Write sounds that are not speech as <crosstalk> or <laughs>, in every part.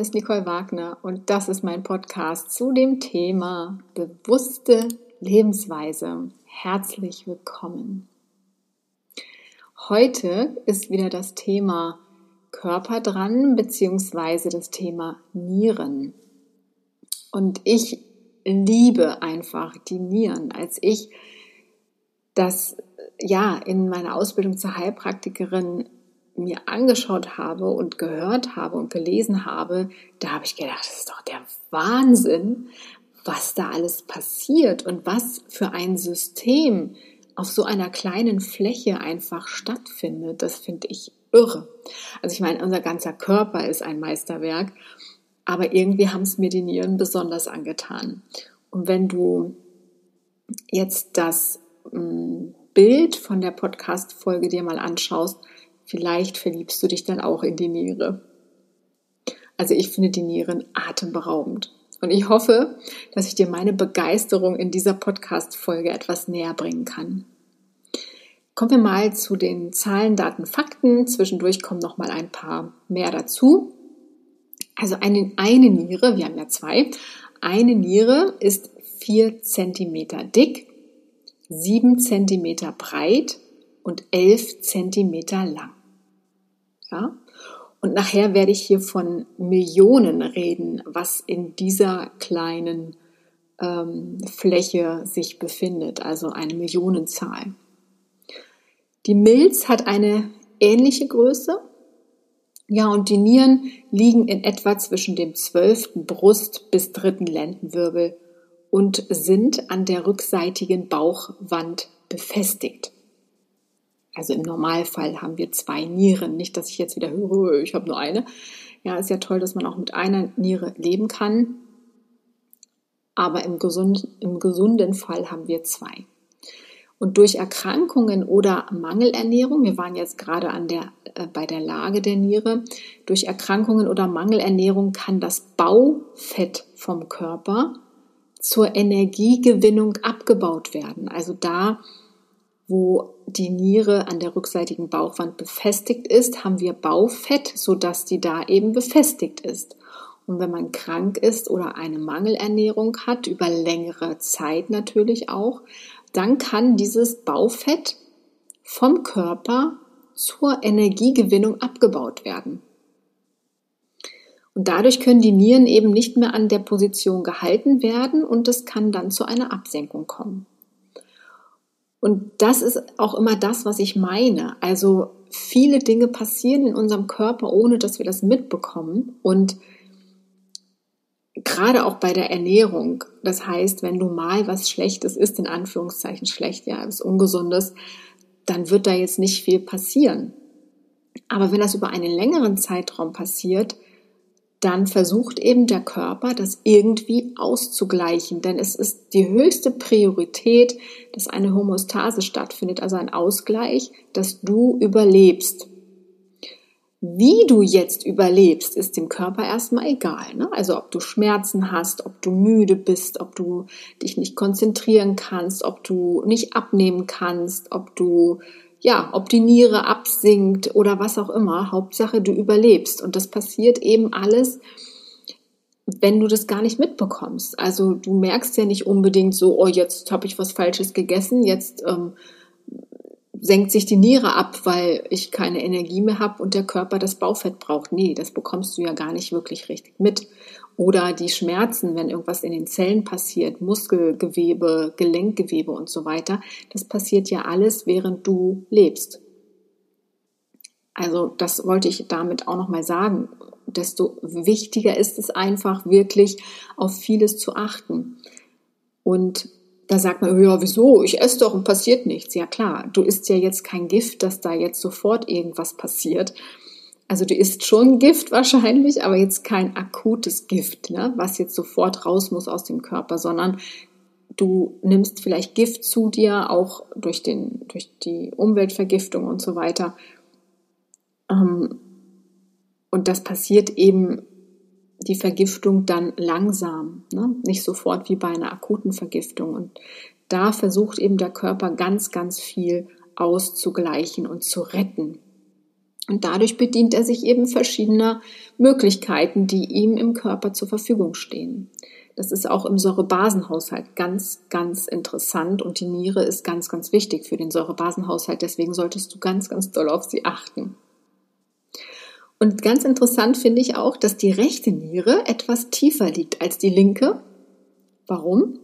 Ist Nicole Wagner und das ist mein Podcast zu dem Thema bewusste Lebensweise. Herzlich willkommen. Heute ist wieder das Thema Körper dran, beziehungsweise das Thema Nieren. Und ich liebe einfach die Nieren. Als ich das ja in meiner Ausbildung zur Heilpraktikerin mir angeschaut habe und gehört habe und gelesen habe, da habe ich gedacht, das ist doch der Wahnsinn, was da alles passiert und was für ein System auf so einer kleinen Fläche einfach stattfindet. Das finde ich irre. Also ich meine, unser ganzer Körper ist ein Meisterwerk, aber irgendwie haben es mir die Nieren besonders angetan. Und wenn du jetzt das mm, Bild von der Podcast-Folge dir mal anschaust, Vielleicht verliebst du dich dann auch in die Niere. Also ich finde die Nieren atemberaubend. Und ich hoffe, dass ich dir meine Begeisterung in dieser Podcast-Folge etwas näher bringen kann. Kommen wir mal zu den Zahlen, Daten, Fakten. Zwischendurch kommen noch mal ein paar mehr dazu. Also eine, eine Niere, wir haben ja zwei, eine Niere ist vier Zentimeter dick, sieben Zentimeter breit und elf Zentimeter lang. Ja? Und nachher werde ich hier von Millionen reden, was in dieser kleinen ähm, Fläche sich befindet, also eine Millionenzahl. Die Milz hat eine ähnliche Größe. Ja, und die Nieren liegen in etwa zwischen dem zwölften Brust- bis dritten Lendenwirbel und sind an der rückseitigen Bauchwand befestigt. Also im Normalfall haben wir zwei Nieren. Nicht, dass ich jetzt wieder höre, <laughs> ich habe nur eine. Ja, ist ja toll, dass man auch mit einer Niere leben kann. Aber im, gesund, im gesunden Fall haben wir zwei. Und durch Erkrankungen oder Mangelernährung, wir waren jetzt gerade an der, äh, bei der Lage der Niere, durch Erkrankungen oder Mangelernährung kann das Baufett vom Körper zur Energiegewinnung abgebaut werden. Also da wo die Niere an der rückseitigen Bauchwand befestigt ist, haben wir Baufett, sodass die da eben befestigt ist. Und wenn man krank ist oder eine Mangelernährung hat, über längere Zeit natürlich auch, dann kann dieses Baufett vom Körper zur Energiegewinnung abgebaut werden. Und dadurch können die Nieren eben nicht mehr an der Position gehalten werden und es kann dann zu einer Absenkung kommen. Und das ist auch immer das, was ich meine. Also viele Dinge passieren in unserem Körper, ohne dass wir das mitbekommen. Und gerade auch bei der Ernährung. Das heißt, wenn du mal was Schlechtes isst, in Anführungszeichen schlecht, ja, was Ungesundes, dann wird da jetzt nicht viel passieren. Aber wenn das über einen längeren Zeitraum passiert, dann versucht eben der Körper, das irgendwie auszugleichen. Denn es ist die höchste Priorität, dass eine Homostase stattfindet, also ein Ausgleich, dass du überlebst. Wie du jetzt überlebst, ist dem Körper erstmal egal. Ne? Also ob du Schmerzen hast, ob du müde bist, ob du dich nicht konzentrieren kannst, ob du nicht abnehmen kannst, ob du ja, ob die Niere absinkt oder was auch immer, Hauptsache du überlebst. Und das passiert eben alles, wenn du das gar nicht mitbekommst. Also du merkst ja nicht unbedingt so, oh, jetzt habe ich was Falsches gegessen, jetzt ähm, senkt sich die Niere ab, weil ich keine Energie mehr habe und der Körper das Baufett braucht. Nee, das bekommst du ja gar nicht wirklich richtig mit. Oder die Schmerzen, wenn irgendwas in den Zellen passiert, Muskelgewebe, Gelenkgewebe und so weiter, das passiert ja alles, während du lebst. Also das wollte ich damit auch nochmal sagen. Desto wichtiger ist es einfach wirklich auf vieles zu achten. Und da sagt man, ja, wieso? Ich esse doch und passiert nichts. Ja klar, du isst ja jetzt kein Gift, dass da jetzt sofort irgendwas passiert. Also du isst schon Gift wahrscheinlich, aber jetzt kein akutes Gift, ne, was jetzt sofort raus muss aus dem Körper, sondern du nimmst vielleicht Gift zu dir, auch durch, den, durch die Umweltvergiftung und so weiter. Ähm, und das passiert eben die Vergiftung dann langsam, ne? nicht sofort wie bei einer akuten Vergiftung. Und da versucht eben der Körper ganz, ganz viel auszugleichen und zu retten. Und dadurch bedient er sich eben verschiedener Möglichkeiten, die ihm im Körper zur Verfügung stehen. Das ist auch im Säurebasenhaushalt ganz, ganz interessant und die Niere ist ganz, ganz wichtig für den Säurebasenhaushalt. Deswegen solltest du ganz, ganz doll auf sie achten. Und ganz interessant finde ich auch, dass die rechte Niere etwas tiefer liegt als die linke. Warum?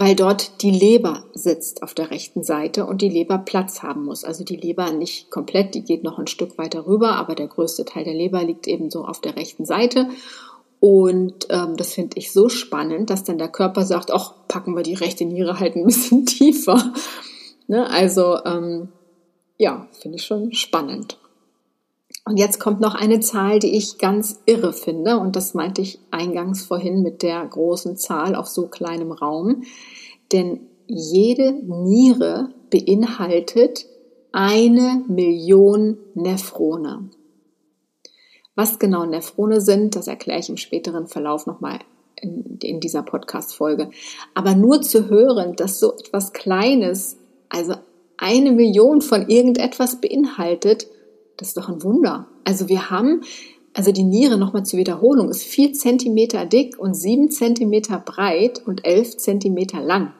Weil dort die Leber sitzt auf der rechten Seite und die Leber Platz haben muss. Also die Leber nicht komplett, die geht noch ein Stück weiter rüber, aber der größte Teil der Leber liegt eben so auf der rechten Seite. Und ähm, das finde ich so spannend, dass dann der Körper sagt, ach, packen wir die rechte Niere halt ein <laughs> bisschen tiefer. Ne? Also ähm, ja, finde ich schon spannend. Und jetzt kommt noch eine Zahl, die ich ganz irre finde. Und das meinte ich eingangs vorhin mit der großen Zahl auf so kleinem Raum. Denn jede Niere beinhaltet eine Million Nephrone. Was genau Nephrone sind, das erkläre ich im späteren Verlauf nochmal in, in dieser Podcast-Folge. Aber nur zu hören, dass so etwas Kleines, also eine Million von irgendetwas beinhaltet, das ist doch ein Wunder. Also wir haben, also die Niere nochmal zur Wiederholung, ist vier Zentimeter dick und sieben Zentimeter breit und elf Zentimeter lang.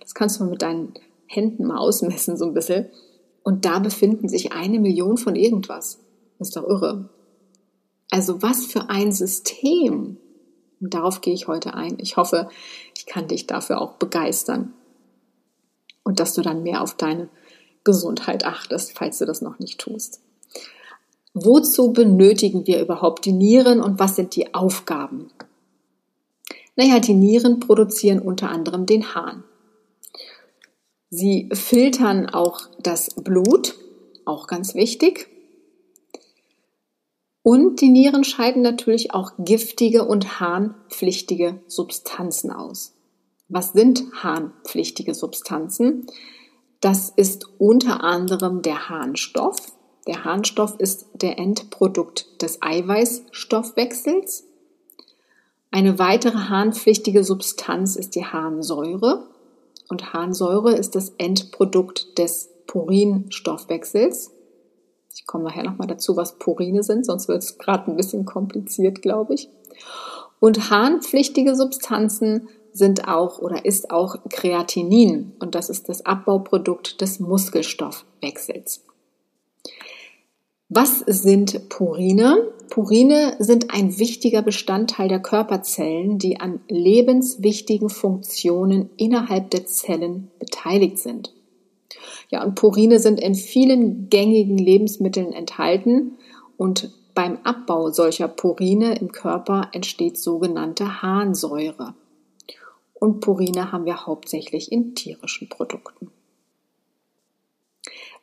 Das kannst du mal mit deinen Händen mal ausmessen, so ein bisschen. Und da befinden sich eine Million von irgendwas. Das ist doch irre. Also was für ein System. Und darauf gehe ich heute ein. Ich hoffe, ich kann dich dafür auch begeistern. Und dass du dann mehr auf deine Gesundheit achtest, falls du das noch nicht tust. Wozu benötigen wir überhaupt die Nieren und was sind die Aufgaben? Naja, die Nieren produzieren unter anderem den Hahn. Sie filtern auch das Blut, auch ganz wichtig. Und die Nieren scheiden natürlich auch giftige und harnpflichtige Substanzen aus. Was sind harnpflichtige Substanzen? Das ist unter anderem der Harnstoff, der Harnstoff ist der Endprodukt des Eiweißstoffwechsels. Eine weitere harnpflichtige Substanz ist die Harnsäure. Und Harnsäure ist das Endprodukt des Purinstoffwechsels. Ich komme nachher nochmal dazu, was Purine sind, sonst wird es gerade ein bisschen kompliziert, glaube ich. Und harnpflichtige Substanzen sind auch oder ist auch Kreatinin und das ist das Abbauprodukt des Muskelstoffwechsels. Was sind Purine? Purine sind ein wichtiger Bestandteil der Körperzellen, die an lebenswichtigen Funktionen innerhalb der Zellen beteiligt sind. Ja, und Purine sind in vielen gängigen Lebensmitteln enthalten und beim Abbau solcher Purine im Körper entsteht sogenannte Harnsäure. Und Purine haben wir hauptsächlich in tierischen Produkten.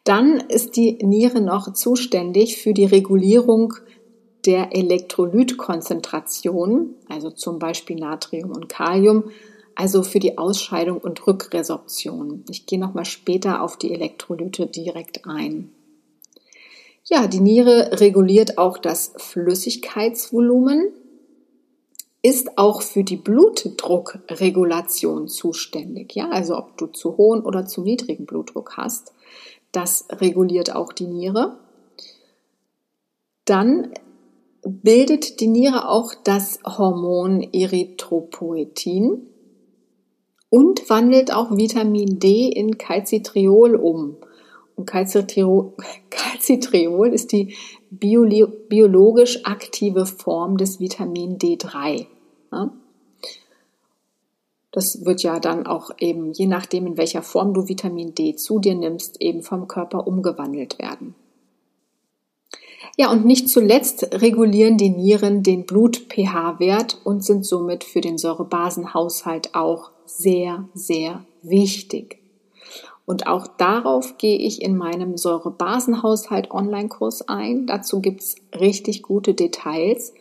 Dann ist die Niere noch zuständig für die Regulierung der Elektrolytkonzentration, also zum Beispiel Natrium und Kalium, also für die Ausscheidung und Rückresorption. Ich gehe nochmal später auf die Elektrolyte direkt ein. Ja, die Niere reguliert auch das Flüssigkeitsvolumen, ist auch für die Blutdruckregulation zuständig. Ja, also ob du zu hohen oder zu niedrigen Blutdruck hast. Das reguliert auch die Niere. Dann bildet die Niere auch das Hormon Erythropoetin und wandelt auch Vitamin D in Calcitriol um. Und Calcitriol, ist die biologisch aktive Form des Vitamin D3. Ja? Das wird ja dann auch eben, je nachdem, in welcher Form du Vitamin D zu dir nimmst, eben vom Körper umgewandelt werden. Ja, und nicht zuletzt regulieren die Nieren den Blut-pH-Wert und sind somit für den Säurebasenhaushalt auch sehr, sehr wichtig. Und auch darauf gehe ich in meinem Säurebasenhaushalt Online-Kurs ein. Dazu gibt's richtig gute Details.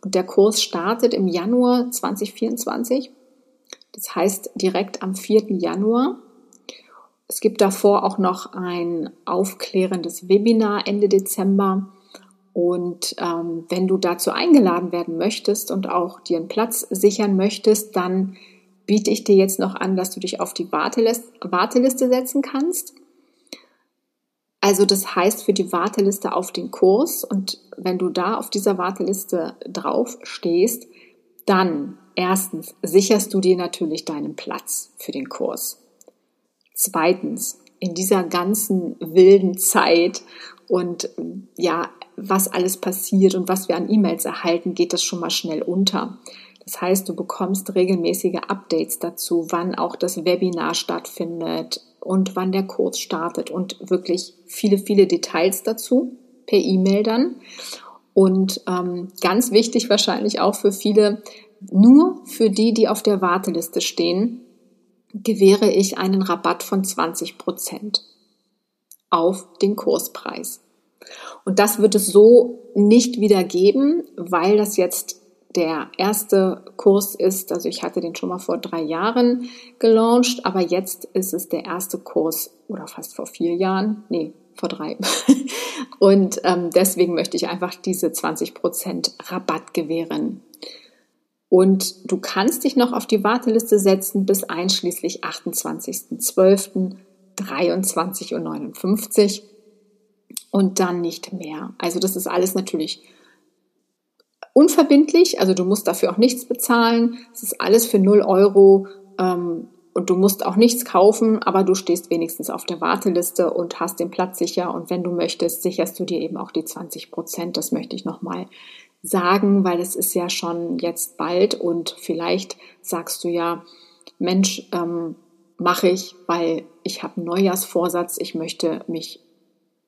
Und der Kurs startet im Januar 2024 das heißt direkt am 4. Januar. Es gibt davor auch noch ein aufklärendes Webinar Ende Dezember. Und ähm, wenn du dazu eingeladen werden möchtest und auch dir einen Platz sichern möchtest, dann biete ich dir jetzt noch an, dass du dich auf die Warteliste, setzen kannst. Also das heißt für die Warteliste auf den Kurs und wenn du da auf dieser Warteliste drauf stehst, dann erstens sicherst du dir natürlich deinen Platz für den Kurs. Zweitens, in dieser ganzen wilden Zeit und ja, was alles passiert und was wir an E-Mails erhalten, geht das schon mal schnell unter. Das heißt, du bekommst regelmäßige Updates dazu, wann auch das Webinar stattfindet und wann der Kurs startet und wirklich viele, viele Details dazu per E-Mail dann. Und ähm, ganz wichtig wahrscheinlich auch für viele, nur für die, die auf der Warteliste stehen, gewähre ich einen Rabatt von 20 Prozent auf den Kurspreis. Und das wird es so nicht wieder geben, weil das jetzt der erste Kurs ist, also ich hatte den schon mal vor drei Jahren gelauncht, aber jetzt ist es der erste Kurs oder fast vor vier Jahren, nee, vor drei. <laughs> Und ähm, deswegen möchte ich einfach diese 20% Rabatt gewähren. Und du kannst dich noch auf die Warteliste setzen bis einschließlich 28.12.23.59 Uhr und dann nicht mehr. Also das ist alles natürlich unverbindlich, also du musst dafür auch nichts bezahlen. Es ist alles für 0 Euro ähm, und du musst auch nichts kaufen, aber du stehst wenigstens auf der Warteliste und hast den Platz sicher. Und wenn du möchtest, sicherst du dir eben auch die 20 Prozent. Das möchte ich nochmal sagen, weil es ist ja schon jetzt bald und vielleicht sagst du ja, Mensch, ähm, mache ich, weil ich habe einen Neujahrsvorsatz, ich möchte mich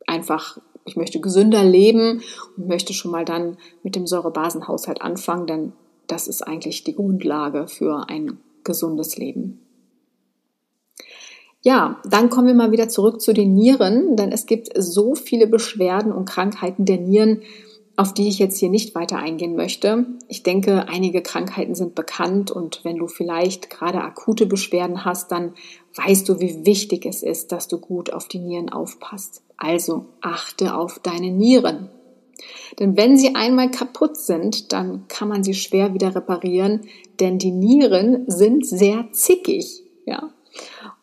einfach ich möchte gesünder leben und möchte schon mal dann mit dem Säurebasenhaushalt anfangen, denn das ist eigentlich die Grundlage für ein gesundes Leben. Ja, dann kommen wir mal wieder zurück zu den Nieren, denn es gibt so viele Beschwerden und Krankheiten der Nieren, auf die ich jetzt hier nicht weiter eingehen möchte. Ich denke, einige Krankheiten sind bekannt und wenn du vielleicht gerade akute Beschwerden hast, dann weißt du, wie wichtig es ist, dass du gut auf die Nieren aufpasst. Also achte auf deine Nieren. Denn wenn sie einmal kaputt sind, dann kann man sie schwer wieder reparieren, denn die Nieren sind sehr zickig, ja.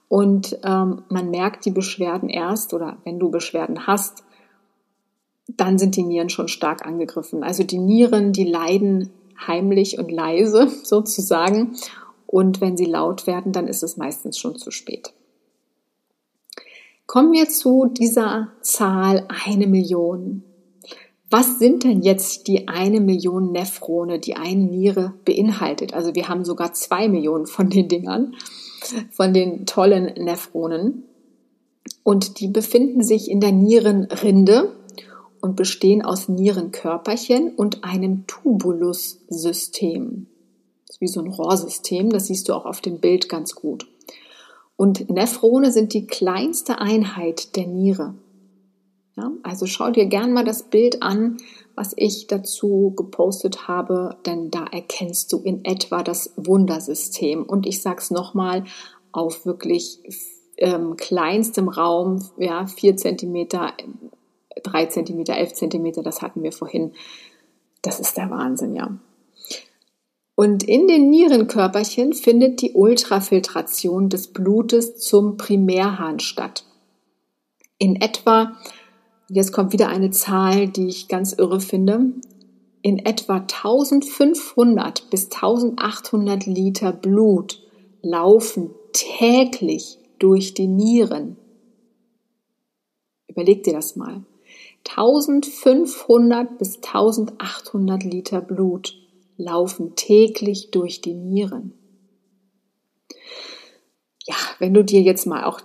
Und ähm, man merkt die Beschwerden erst oder wenn du Beschwerden hast, dann sind die Nieren schon stark angegriffen. Also die Nieren, die leiden heimlich und leise <laughs> sozusagen. Und wenn sie laut werden, dann ist es meistens schon zu spät. Kommen wir zu dieser Zahl eine Million. Was sind denn jetzt die eine Million Nephrone, die eine Niere beinhaltet? Also wir haben sogar zwei Millionen von den Dingern, von den tollen Nephronen. Und die befinden sich in der Nierenrinde und bestehen aus Nierenkörperchen und einem Tubulussystem. Das ist wie so ein Rohrsystem, das siehst du auch auf dem Bild ganz gut. Und Nephrone sind die kleinste Einheit der Niere. Ja, also schau dir gern mal das Bild an, was ich dazu gepostet habe, denn da erkennst du in etwa das Wundersystem. Und ich sag's nochmal, auf wirklich ähm, kleinstem Raum, ja, vier Zentimeter 3 cm, 11 cm, das hatten wir vorhin. Das ist der Wahnsinn, ja. Und in den Nierenkörperchen findet die Ultrafiltration des Blutes zum Primärhahn statt. In etwa, jetzt kommt wieder eine Zahl, die ich ganz irre finde, in etwa 1500 bis 1800 Liter Blut laufen täglich durch die Nieren. Überleg dir das mal. 1500 bis 1800 Liter Blut laufen täglich durch die Nieren. Ja, wenn du dir jetzt mal auch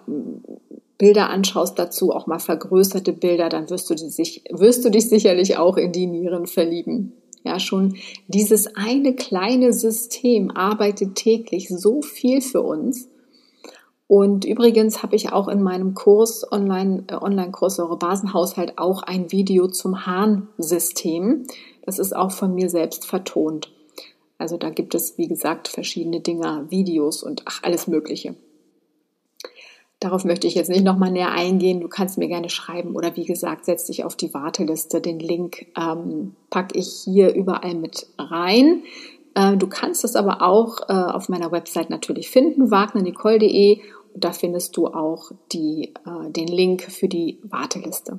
Bilder anschaust dazu, auch mal vergrößerte Bilder, dann wirst du, dich, wirst du dich sicherlich auch in die Nieren verlieben. Ja, schon dieses eine kleine System arbeitet täglich so viel für uns. Und übrigens habe ich auch in meinem Kurs, Online, äh, Online-Kurs Eure Basenhaushalt, auch ein Video zum Harnsystem. Das ist auch von mir selbst vertont. Also da gibt es, wie gesagt, verschiedene Dinge, Videos und ach, alles Mögliche. Darauf möchte ich jetzt nicht nochmal näher eingehen. Du kannst mir gerne schreiben oder wie gesagt, setz dich auf die Warteliste. Den Link ähm, packe ich hier überall mit rein. Äh, du kannst es aber auch äh, auf meiner Website natürlich finden, wagnernicole.de Da findest du auch die, äh, den Link für die Warteliste.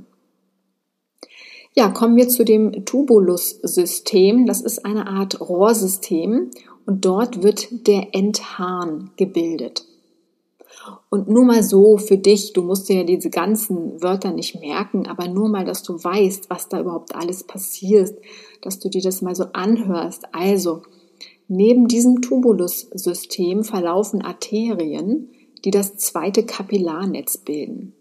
Ja, kommen wir zu dem Tubulus-System. Das ist eine Art Rohrsystem und dort wird der Endhahn gebildet. Und nur mal so für dich, du musst dir ja diese ganzen Wörter nicht merken, aber nur mal, dass du weißt, was da überhaupt alles passiert, dass du dir das mal so anhörst. Also, neben diesem Tubulus-System verlaufen Arterien, die das zweite Kapillarnetz bilden.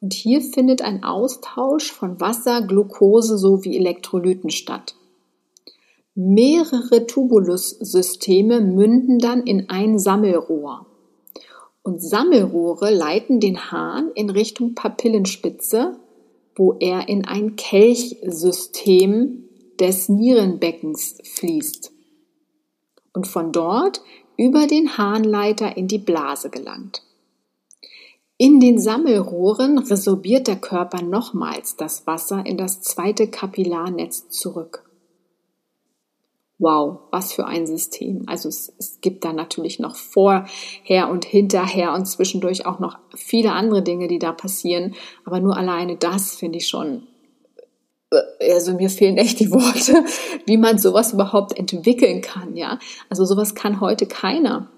Und hier findet ein Austausch von Wasser, Glucose sowie Elektrolyten statt. Mehrere Tubulussysteme münden dann in ein Sammelrohr. Und Sammelrohre leiten den Hahn in Richtung Papillenspitze, wo er in ein Kelchsystem des Nierenbeckens fließt und von dort über den Harnleiter in die Blase gelangt. In den Sammelrohren resorbiert der Körper nochmals das Wasser in das zweite Kapillarnetz zurück. Wow, was für ein System. Also es, es, gibt da natürlich noch vorher und hinterher und zwischendurch auch noch viele andere Dinge, die da passieren. Aber nur alleine das finde ich schon, also mir fehlen echt die Worte, <laughs> wie man sowas überhaupt entwickeln kann, ja. Also sowas kann heute keiner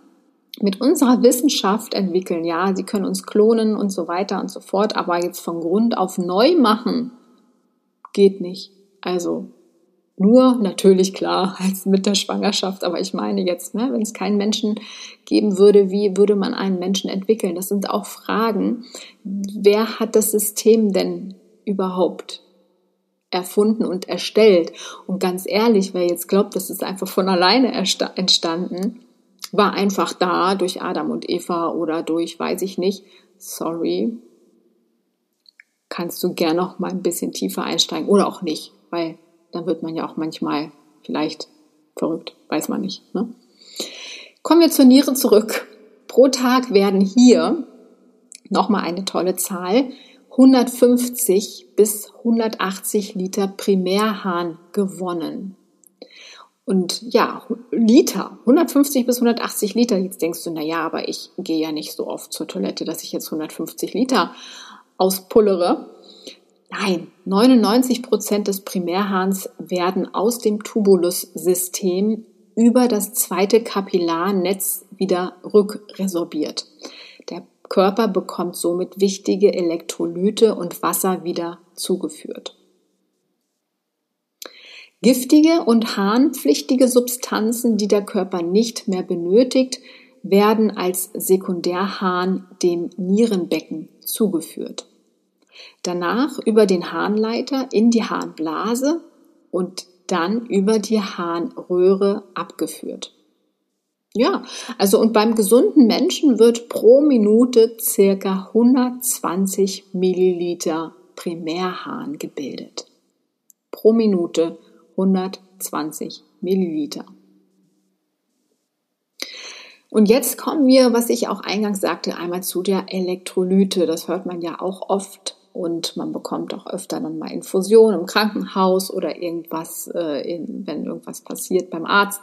mit unserer Wissenschaft entwickeln. Ja, sie können uns klonen und so weiter und so fort, aber jetzt von Grund auf neu machen geht nicht. Also nur natürlich klar <laughs> als mit der Schwangerschaft, aber ich meine jetzt, ne, wenn es keinen Menschen geben würde, wie würde man einen Menschen entwickeln? Das sind auch Fragen. Wer hat das System denn überhaupt erfunden und erstellt? Und ganz ehrlich, wer jetzt glaubt, das ist einfach von alleine entstanden, war einfach da durch Adam und Eva oder durch, weiß ich nicht, sorry, kannst du gern noch mal ein bisschen tiefer einsteigen oder auch nicht, weil dann wird man ja auch manchmal vielleicht verrückt, weiß man nicht. Ne? Kommen wir zur Niere zurück. Pro Tag werden hier nochmal eine tolle Zahl 150 bis 180 Liter Primärhahn gewonnen. Und ja, Liter, 150 bis 180 Liter. Jetzt denkst du, na ja, aber ich gehe ja nicht so oft zur Toilette, dass ich jetzt 150 Liter auspullere. Nein, 99 Prozent des Primärhahns werden aus dem Tubulussystem über das zweite Kapillarnetz wieder rückresorbiert. Der Körper bekommt somit wichtige Elektrolyte und Wasser wieder zugeführt. Giftige und harnpflichtige Substanzen, die der Körper nicht mehr benötigt, werden als Sekundärharn dem Nierenbecken zugeführt. Danach über den Harnleiter in die Harnblase und dann über die Harnröhre abgeführt. Ja, also und beim gesunden Menschen wird pro Minute circa 120 Milliliter Primärharn gebildet. Pro Minute 120 Milliliter. Und jetzt kommen wir, was ich auch eingangs sagte, einmal zu der Elektrolyte. Das hört man ja auch oft und man bekommt auch öfter dann mal Infusion im Krankenhaus oder irgendwas, äh, wenn irgendwas passiert beim Arzt.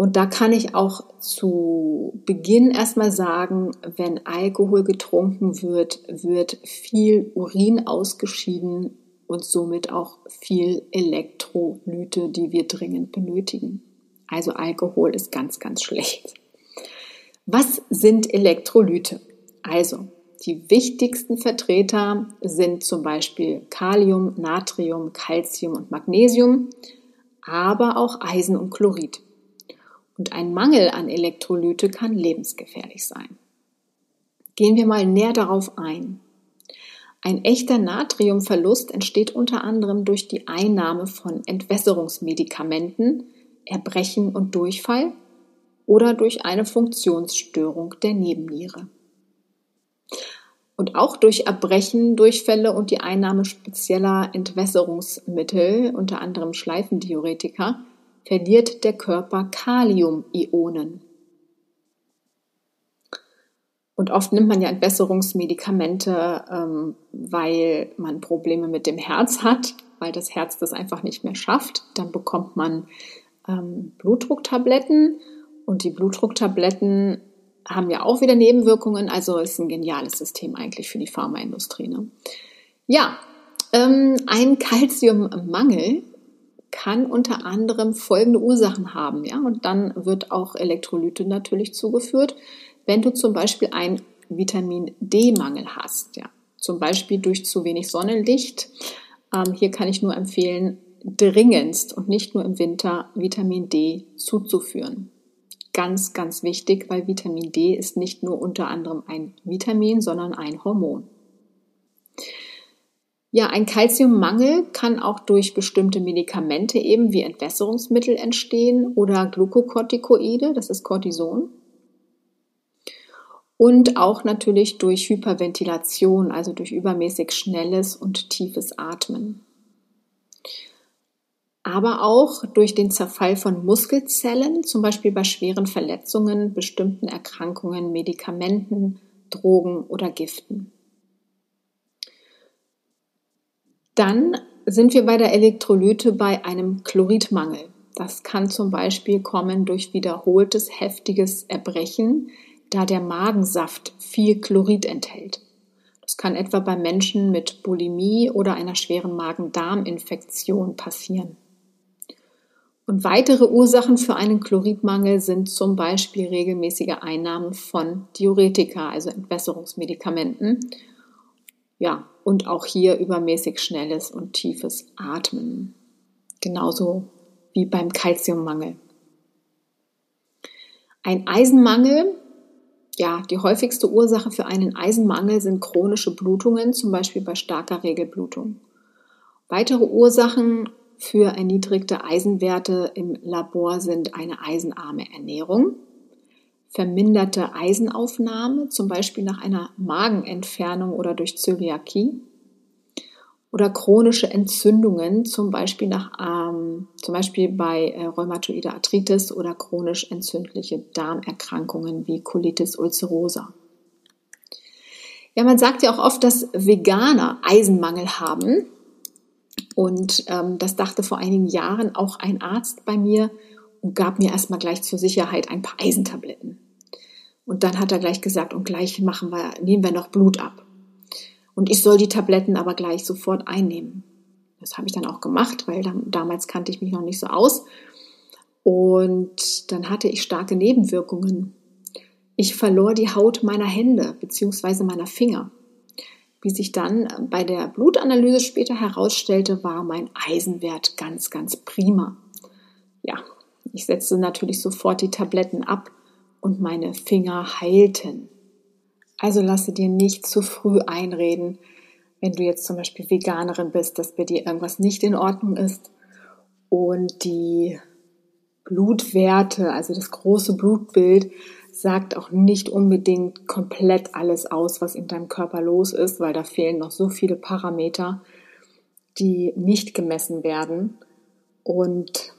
Und da kann ich auch zu Beginn erstmal sagen, wenn Alkohol getrunken wird, wird viel Urin ausgeschieden und somit auch viel Elektrolyte, die wir dringend benötigen. Also Alkohol ist ganz, ganz schlecht. Was sind Elektrolyte? Also die wichtigsten Vertreter sind zum Beispiel Kalium, Natrium, Calcium und Magnesium, aber auch Eisen und Chlorid. Und ein Mangel an Elektrolyte kann lebensgefährlich sein. Gehen wir mal näher darauf ein. Ein echter Natriumverlust entsteht unter anderem durch die Einnahme von Entwässerungsmedikamenten, Erbrechen und Durchfall oder durch eine Funktionsstörung der Nebenniere. Und auch durch Erbrechen, Durchfälle und die Einnahme spezieller Entwässerungsmittel, unter anderem Schleifendiuretika, verliert der Körper Kaliumionen. Und oft nimmt man ja Entwässerungsmedikamente, ähm, weil man Probleme mit dem Herz hat, weil das Herz das einfach nicht mehr schafft. Dann bekommt man ähm, Blutdrucktabletten und die Blutdrucktabletten haben ja auch wieder Nebenwirkungen. Also ist ein geniales System eigentlich für die Pharmaindustrie. Ne? Ja, ähm, ein Kalziummangel kann unter anderem folgende Ursachen haben. Ja? Und dann wird auch Elektrolyte natürlich zugeführt, wenn du zum Beispiel einen Vitamin D-Mangel hast. Ja? Zum Beispiel durch zu wenig Sonnenlicht. Ähm, hier kann ich nur empfehlen, dringendst und nicht nur im Winter Vitamin D zuzuführen. Ganz, ganz wichtig, weil Vitamin D ist nicht nur unter anderem ein Vitamin, sondern ein Hormon. Ja, ein Kalziummangel kann auch durch bestimmte Medikamente eben wie Entwässerungsmittel entstehen oder Glukokortikoide, das ist Cortison. Und auch natürlich durch Hyperventilation, also durch übermäßig schnelles und tiefes Atmen. Aber auch durch den Zerfall von Muskelzellen, zum Beispiel bei schweren Verletzungen, bestimmten Erkrankungen, Medikamenten, Drogen oder Giften. Dann sind wir bei der Elektrolyte bei einem Chloridmangel. Das kann zum Beispiel kommen durch wiederholtes heftiges Erbrechen, da der Magensaft viel Chlorid enthält. Das kann etwa bei Menschen mit Bulimie oder einer schweren Magen-Darm-Infektion passieren. Und weitere Ursachen für einen Chloridmangel sind zum Beispiel regelmäßige Einnahme von Diuretika, also Entwässerungsmedikamenten. Ja, und auch hier übermäßig schnelles und tiefes Atmen. Genauso wie beim Kalziummangel. Ein Eisenmangel, ja, die häufigste Ursache für einen Eisenmangel sind chronische Blutungen, zum Beispiel bei starker Regelblutung. Weitere Ursachen für erniedrigte Eisenwerte im Labor sind eine eisenarme Ernährung, verminderte Eisenaufnahme, zum Beispiel nach einer Magenentfernung oder durch Zöliakie, oder chronische Entzündungen, zum Beispiel, nach, ähm, zum Beispiel bei äh, rheumatoider Arthritis oder chronisch entzündliche Darmerkrankungen wie Colitis ulcerosa. Ja, man sagt ja auch oft, dass Veganer Eisenmangel haben. Und ähm, das dachte vor einigen Jahren auch ein Arzt bei mir und gab mir erstmal gleich zur Sicherheit ein paar Eisentabletten. Und dann hat er gleich gesagt, und gleich machen wir, nehmen wir noch Blut ab. Und ich soll die Tabletten aber gleich sofort einnehmen. Das habe ich dann auch gemacht, weil dann, damals kannte ich mich noch nicht so aus. Und dann hatte ich starke Nebenwirkungen. Ich verlor die Haut meiner Hände bzw. meiner Finger. Wie sich dann bei der Blutanalyse später herausstellte, war mein Eisenwert ganz, ganz prima. Ja, ich setzte natürlich sofort die Tabletten ab und meine Finger heilten. Also lasse dir nicht zu früh einreden, wenn du jetzt zum Beispiel Veganerin bist, dass bei dir irgendwas nicht in Ordnung ist und die Blutwerte, also das große Blutbild, sagt auch nicht unbedingt komplett alles aus, was in deinem Körper los ist, weil da fehlen noch so viele Parameter, die nicht gemessen werden. Und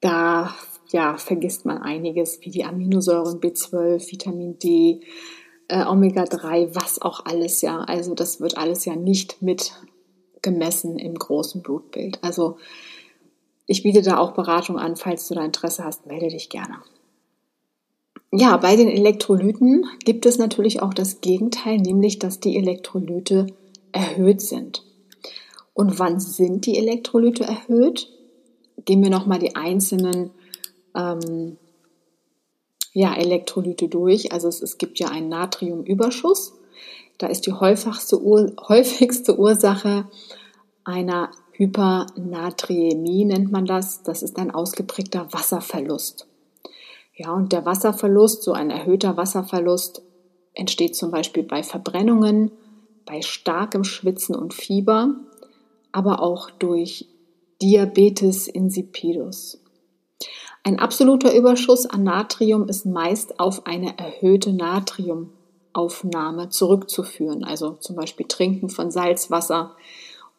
da ja, vergisst man einiges, wie die Aminosäuren B12, Vitamin D, äh, Omega-3, was auch alles, ja. Also das wird alles ja nicht mit gemessen im großen Blutbild. Also ich biete da auch Beratung an, falls du da Interesse hast, melde dich gerne. Ja, bei den Elektrolyten gibt es natürlich auch das Gegenteil, nämlich dass die Elektrolyte erhöht sind. Und wann sind die Elektrolyte erhöht? Gehen wir nochmal die einzelnen ähm, ja, Elektrolyte durch. Also es, es gibt ja einen Natriumüberschuss. Da ist die häufigste, Ur <laughs> häufigste Ursache einer Hypernatriämie, nennt man das. Das ist ein ausgeprägter Wasserverlust. Ja, und der Wasserverlust, so ein erhöhter Wasserverlust, entsteht zum Beispiel bei Verbrennungen, bei starkem Schwitzen und Fieber, aber auch durch Diabetes insipidus. Ein absoluter Überschuss an Natrium ist meist auf eine erhöhte Natriumaufnahme zurückzuführen, also zum Beispiel Trinken von Salzwasser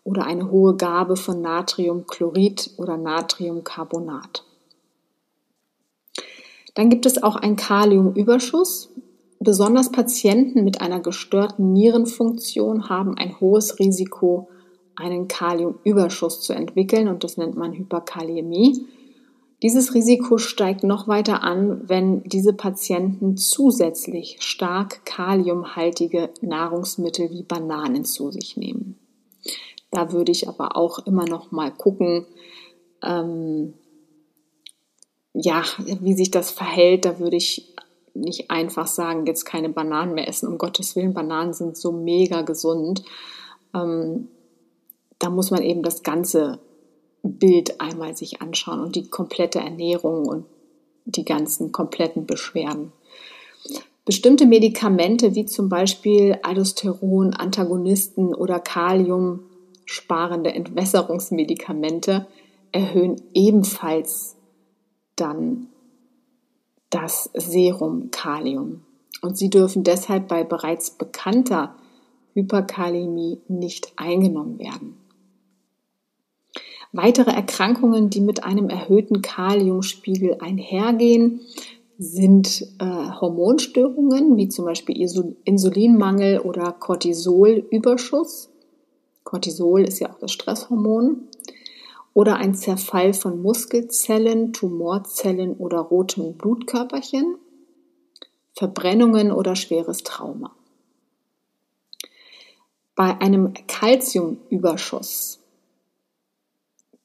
oder eine hohe Gabe von Natriumchlorid oder Natriumcarbonat. Dann gibt es auch einen Kaliumüberschuss. Besonders Patienten mit einer gestörten Nierenfunktion haben ein hohes Risiko, einen Kaliumüberschuss zu entwickeln und das nennt man Hyperkaliämie. Dieses Risiko steigt noch weiter an, wenn diese Patienten zusätzlich stark kaliumhaltige Nahrungsmittel wie Bananen zu sich nehmen. Da würde ich aber auch immer noch mal gucken, ähm, ja, wie sich das verhält. Da würde ich nicht einfach sagen, jetzt keine Bananen mehr essen. Um Gottes Willen, Bananen sind so mega gesund. Ähm, da muss man eben das ganze Bild einmal sich anschauen und die komplette Ernährung und die ganzen kompletten Beschwerden. Bestimmte Medikamente wie zum Beispiel Aldosteron, Antagonisten oder Kalium sparende Entwässerungsmedikamente erhöhen ebenfalls dann das Serum Kalium. Und sie dürfen deshalb bei bereits bekannter Hyperkalämie nicht eingenommen werden. Weitere Erkrankungen, die mit einem erhöhten Kaliumspiegel einhergehen, sind äh, Hormonstörungen, wie zum Beispiel Insulinmangel oder Cortisolüberschuss. Cortisol ist ja auch das Stresshormon. Oder ein Zerfall von Muskelzellen, Tumorzellen oder rotem Blutkörperchen. Verbrennungen oder schweres Trauma. Bei einem Kalziumüberschuss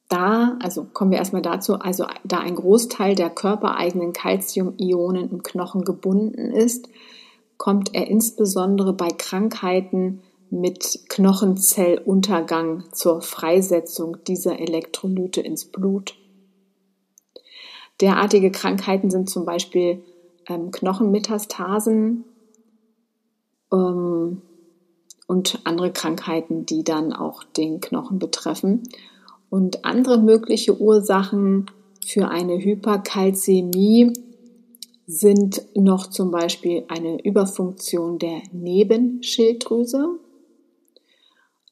da, also kommen wir erstmal dazu, also da ein Großteil der körpereigenen Calcium-Ionen im Knochen gebunden ist, kommt er insbesondere bei Krankheiten mit Knochenzelluntergang zur Freisetzung dieser Elektrolyte ins Blut. Derartige Krankheiten sind zum Beispiel ähm, Knochenmetastasen ähm, und andere Krankheiten, die dann auch den Knochen betreffen. Und andere mögliche Ursachen für eine Hyperkalzämie sind noch zum Beispiel eine Überfunktion der Nebenschilddrüse,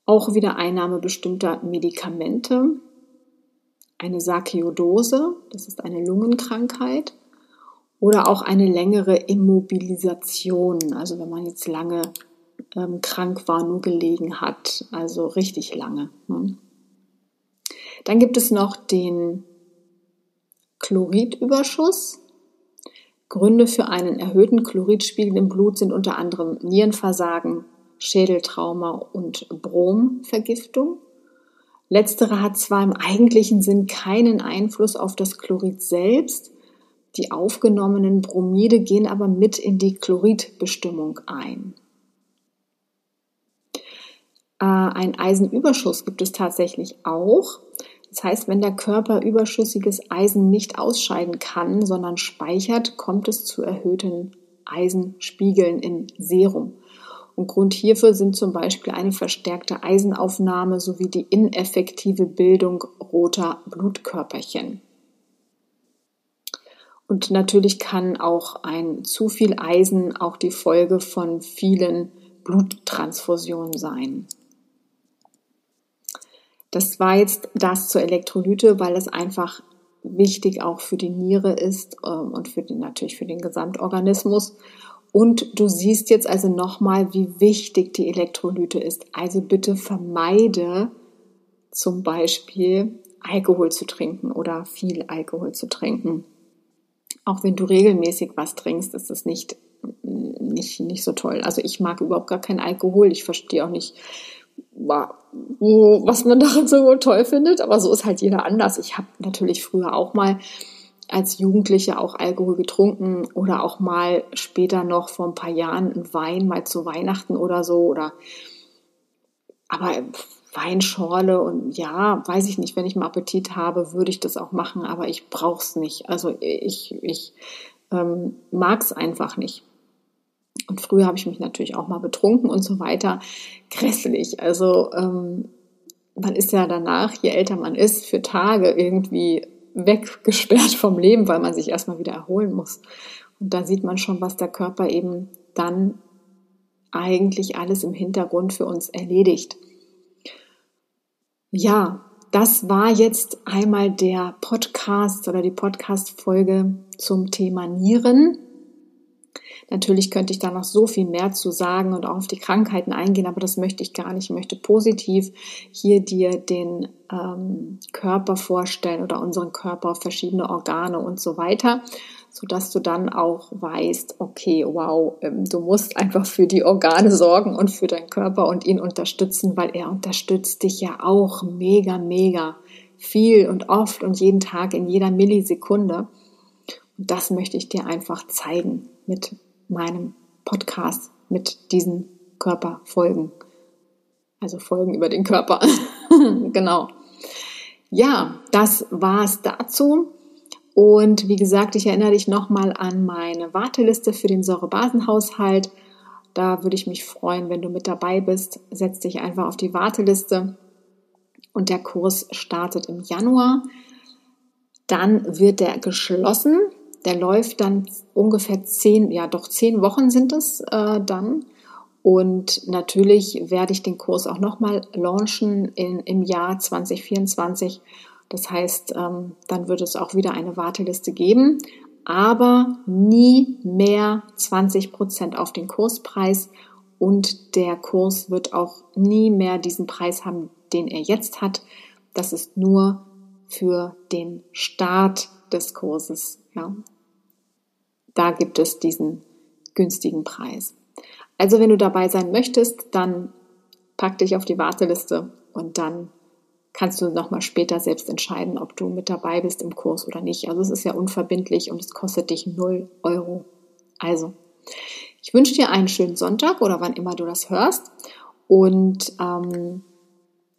auch wieder Einnahme bestimmter Medikamente, eine Sarkoidose, das ist eine Lungenkrankheit, oder auch eine längere Immobilisation, also wenn man jetzt lange ähm, krank war, nur gelegen hat, also richtig lange. Ne? Dann gibt es noch den Chloridüberschuss. Gründe für einen erhöhten Chloridspiegel im Blut sind unter anderem Nierenversagen, Schädeltrauma und Bromvergiftung. Letztere hat zwar im eigentlichen Sinn keinen Einfluss auf das Chlorid selbst, die aufgenommenen Bromide gehen aber mit in die Chloridbestimmung ein. Äh, ein Eisenüberschuss gibt es tatsächlich auch. Das heißt, wenn der Körper überschüssiges Eisen nicht ausscheiden kann, sondern speichert, kommt es zu erhöhten Eisenspiegeln im Serum. Und Grund hierfür sind zum Beispiel eine verstärkte Eisenaufnahme sowie die ineffektive Bildung roter Blutkörperchen. Und natürlich kann auch ein zu viel Eisen auch die Folge von vielen Bluttransfusionen sein. Das war jetzt das zur Elektrolyte, weil es einfach wichtig auch für die Niere ist ähm, und für den, natürlich für den Gesamtorganismus. Und du siehst jetzt also nochmal, wie wichtig die Elektrolyte ist. Also bitte vermeide zum Beispiel Alkohol zu trinken oder viel Alkohol zu trinken. Auch wenn du regelmäßig was trinkst, ist das nicht, nicht, nicht so toll. Also ich mag überhaupt gar keinen Alkohol. Ich verstehe auch nicht, was man <laughs> daran so toll findet, aber so ist halt jeder anders. Ich habe natürlich früher auch mal als Jugendliche auch Alkohol getrunken oder auch mal später noch vor ein paar Jahren einen Wein mal zu Weihnachten oder so oder aber Weinschorle und ja, weiß ich nicht, wenn ich mal Appetit habe, würde ich das auch machen, aber ich brauche es nicht. Also ich, ich ähm, mag es einfach nicht. Und früher habe ich mich natürlich auch mal betrunken und so weiter. Grässlich. Also ähm, man ist ja danach, je älter man ist, für Tage irgendwie weggesperrt vom Leben, weil man sich erstmal wieder erholen muss. Und da sieht man schon, was der Körper eben dann eigentlich alles im Hintergrund für uns erledigt. Ja, das war jetzt einmal der Podcast oder die Podcast-Folge zum Thema Nieren. Natürlich könnte ich da noch so viel mehr zu sagen und auch auf die Krankheiten eingehen, aber das möchte ich gar nicht. Ich möchte positiv hier dir den ähm, Körper vorstellen oder unseren Körper, verschiedene Organe und so weiter, sodass du dann auch weißt, okay, wow, ähm, du musst einfach für die Organe sorgen und für deinen Körper und ihn unterstützen, weil er unterstützt dich ja auch mega, mega viel und oft und jeden Tag in jeder Millisekunde. Und das möchte ich dir einfach zeigen mit meinem Podcast, mit diesen Körperfolgen. Also Folgen über den Körper. <laughs> genau. Ja, das war's dazu. Und wie gesagt, ich erinnere dich nochmal an meine Warteliste für den Säurebasenhaushalt. Da würde ich mich freuen, wenn du mit dabei bist. Setz dich einfach auf die Warteliste und der Kurs startet im Januar. Dann wird der geschlossen der läuft dann ungefähr zehn, ja doch zehn Wochen sind es äh, dann. Und natürlich werde ich den Kurs auch nochmal launchen in, im Jahr 2024. Das heißt, ähm, dann wird es auch wieder eine Warteliste geben, aber nie mehr 20 Prozent auf den Kurspreis. Und der Kurs wird auch nie mehr diesen Preis haben, den er jetzt hat. Das ist nur für den Start des Kurses. Ja da gibt es diesen günstigen Preis. Also wenn du dabei sein möchtest, dann pack dich auf die Warteliste und dann kannst du nochmal später selbst entscheiden, ob du mit dabei bist im Kurs oder nicht. Also es ist ja unverbindlich und es kostet dich 0 Euro. Also, ich wünsche dir einen schönen Sonntag oder wann immer du das hörst und ähm,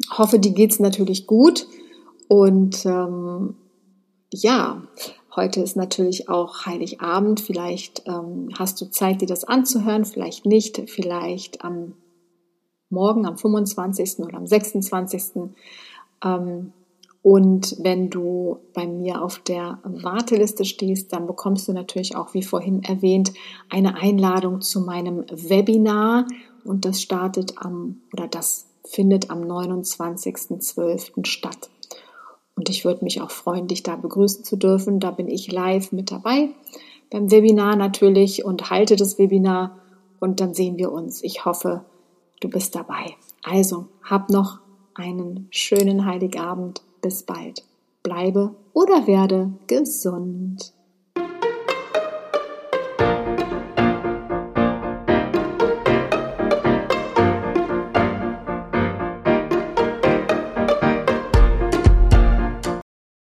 hoffe, dir geht's natürlich gut und ähm, ja, Heute ist natürlich auch Heiligabend. Vielleicht ähm, hast du Zeit, dir das anzuhören, vielleicht nicht. Vielleicht am Morgen, am 25. oder am 26. Ähm, und wenn du bei mir auf der Warteliste stehst, dann bekommst du natürlich auch, wie vorhin erwähnt, eine Einladung zu meinem Webinar. Und das startet am, oder das findet am 29.12. statt. Und ich würde mich auch freuen, dich da begrüßen zu dürfen. Da bin ich live mit dabei beim Webinar natürlich und halte das Webinar und dann sehen wir uns. Ich hoffe, du bist dabei. Also, hab noch einen schönen Heiligabend. Bis bald. Bleibe oder werde gesund.